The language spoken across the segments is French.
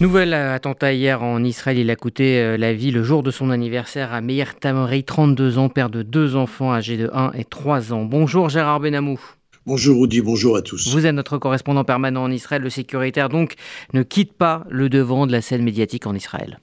Nouvel attentat hier en Israël. Il a coûté euh, la vie le jour de son anniversaire à Meir Tamari, 32 ans, père de deux enfants âgés de 1 et 3 ans. Bonjour Gérard Benamou. Bonjour Rudy, bonjour à tous. Vous êtes notre correspondant permanent en Israël. Le sécuritaire donc ne quitte pas le devant de la scène médiatique en Israël.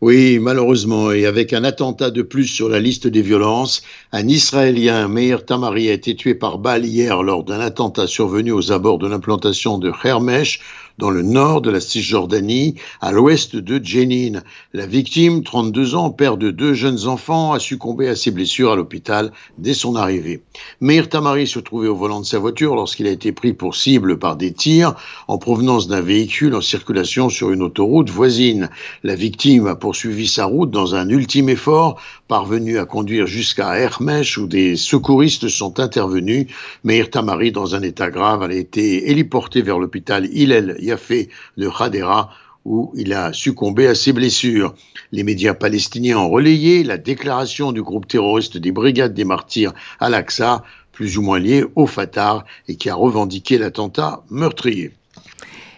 Oui, malheureusement, et avec un attentat de plus sur la liste des violences, un Israélien, Meir Tamari, a été tué par balle hier lors d'un attentat survenu aux abords de l'implantation de Hermesh, dans le nord de la Cisjordanie, à l'ouest de Jenin. La victime, 32 ans, père de deux jeunes enfants, a succombé à ses blessures à l'hôpital dès son arrivée. Meir Tamari se trouvait au volant de sa voiture lorsqu'il a été pris pour cible par des tirs en provenance d'un véhicule en circulation sur une autoroute voisine. La victime a poursuivi sa route dans un ultime effort, parvenu à conduire jusqu'à Hermesh où des secouristes sont intervenus. Meir Tamari, dans un état grave, a été héliporté vers l'hôpital Hillel Yafé de Hadera où il a succombé à ses blessures. Les médias palestiniens ont relayé la déclaration du groupe terroriste des Brigades des Martyrs Al-Aqsa, plus ou moins lié au Fatah, et qui a revendiqué l'attentat meurtrier.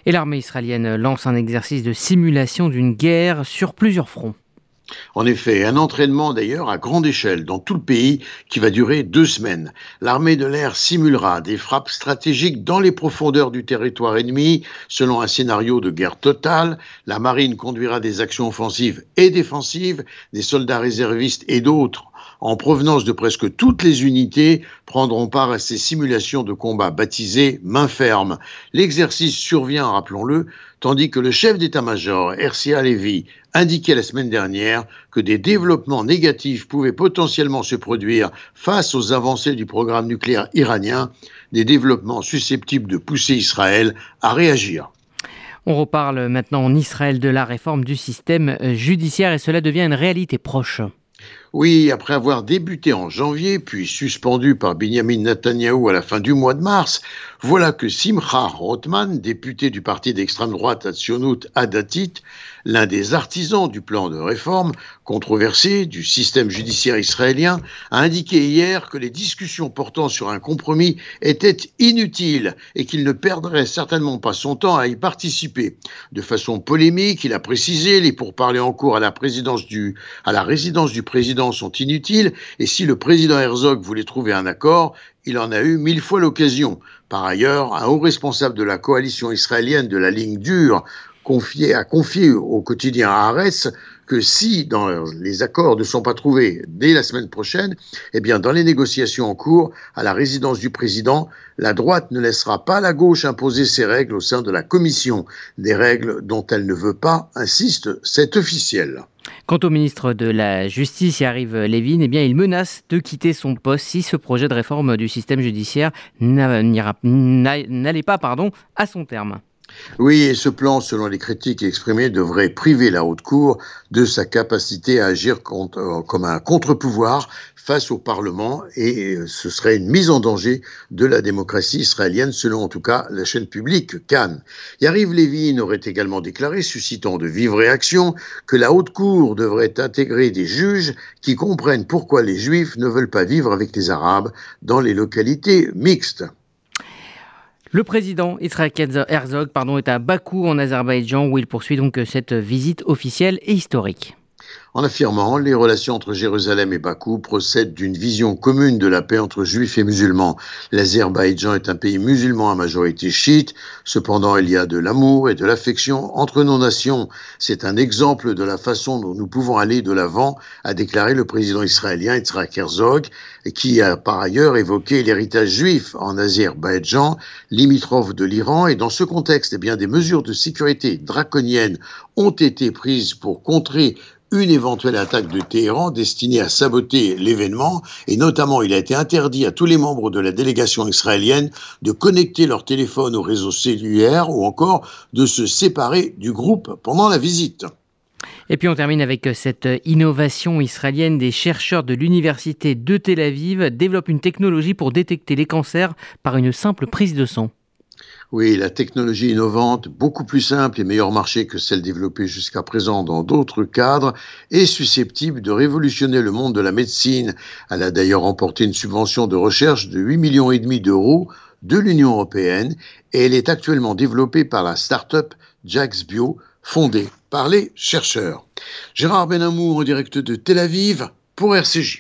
Et l'armée israélienne lance un exercice de simulation d'une guerre sur plusieurs fronts. En effet, un entraînement d'ailleurs à grande échelle dans tout le pays qui va durer deux semaines. L'armée de l'air simulera des frappes stratégiques dans les profondeurs du territoire ennemi selon un scénario de guerre totale. La marine conduira des actions offensives et défensives, des soldats réservistes et d'autres en provenance de presque toutes les unités prendront part à ces simulations de combat baptisées main ferme. L'exercice survient, rappelons-le, tandis que le chef d'état-major, Hersia Levy, indiquait la semaine dernière que des développements négatifs pouvaient potentiellement se produire face aux avancées du programme nucléaire iranien, des développements susceptibles de pousser Israël à réagir. On reparle maintenant en Israël de la réforme du système judiciaire et cela devient une réalité proche. Oui, après avoir débuté en janvier, puis suspendu par Benjamin Netanyahu à la fin du mois de mars, voilà que Simcha Rothman, député du parti d'extrême droite Atzionut Adatit, l'un des artisans du plan de réforme controversé du système judiciaire israélien, a indiqué hier que les discussions portant sur un compromis étaient inutiles et qu'il ne perdrait certainement pas son temps à y participer. De façon polémique, il a précisé les pourparlers en cours à la résidence du président sont inutiles et si le président Herzog voulait trouver un accord, il en a eu mille fois l'occasion. Par ailleurs, un haut responsable de la coalition israélienne de la ligne dure confié, a confié au quotidien Haaretz que si dans les accords ne sont pas trouvés dès la semaine prochaine, eh bien dans les négociations en cours à la résidence du président, la droite ne laissera pas la gauche imposer ses règles au sein de la commission, des règles dont elle ne veut pas, insiste cet officiel. Quant au ministre de la Justice, Yariv Levin, eh bien, il menace de quitter son poste si ce projet de réforme du système judiciaire n'allait pas pardon, à son terme. Oui, et ce plan, selon les critiques exprimées, devrait priver la haute cour de sa capacité à agir euh, comme un contre-pouvoir face au Parlement et euh, ce serait une mise en danger de la démocratie israélienne, selon en tout cas la chaîne publique Cannes. Yariv Levin aurait également déclaré, suscitant de vives réactions, que la haute cour devrait intégrer des juges qui comprennent pourquoi les juifs ne veulent pas vivre avec les arabes dans les localités mixtes. Le président Israël Herzog est à Bakou en Azerbaïdjan où il poursuit donc cette visite officielle et historique en affirmant les relations entre Jérusalem et Bakou procèdent d'une vision commune de la paix entre juifs et musulmans. L'Azerbaïdjan est un pays musulman à majorité chiite, cependant il y a de l'amour et de l'affection entre nos nations. C'est un exemple de la façon dont nous pouvons aller de l'avant, a déclaré le président israélien Yitzhak Herzog, qui a par ailleurs évoqué l'héritage juif en Azerbaïdjan, limitrophe de l'Iran, et dans ce contexte, eh bien, des mesures de sécurité draconiennes ont été prises pour contrer une éventuelle attaque de Téhéran destinée à saboter l'événement, et notamment il a été interdit à tous les membres de la délégation israélienne de connecter leur téléphone au réseau cellulaire ou encore de se séparer du groupe pendant la visite. Et puis on termine avec cette innovation israélienne. Des chercheurs de l'université de Tel Aviv développent une technologie pour détecter les cancers par une simple prise de sang. Oui, la technologie innovante, beaucoup plus simple et meilleur marché que celle développée jusqu'à présent dans d'autres cadres, est susceptible de révolutionner le monde de la médecine. Elle a d'ailleurs remporté une subvention de recherche de 8 millions et demi d'euros de l'Union européenne et elle est actuellement développée par la start-up Jax Bio, fondée par les chercheurs. Gérard Benamou en direct de Tel Aviv pour RCJ.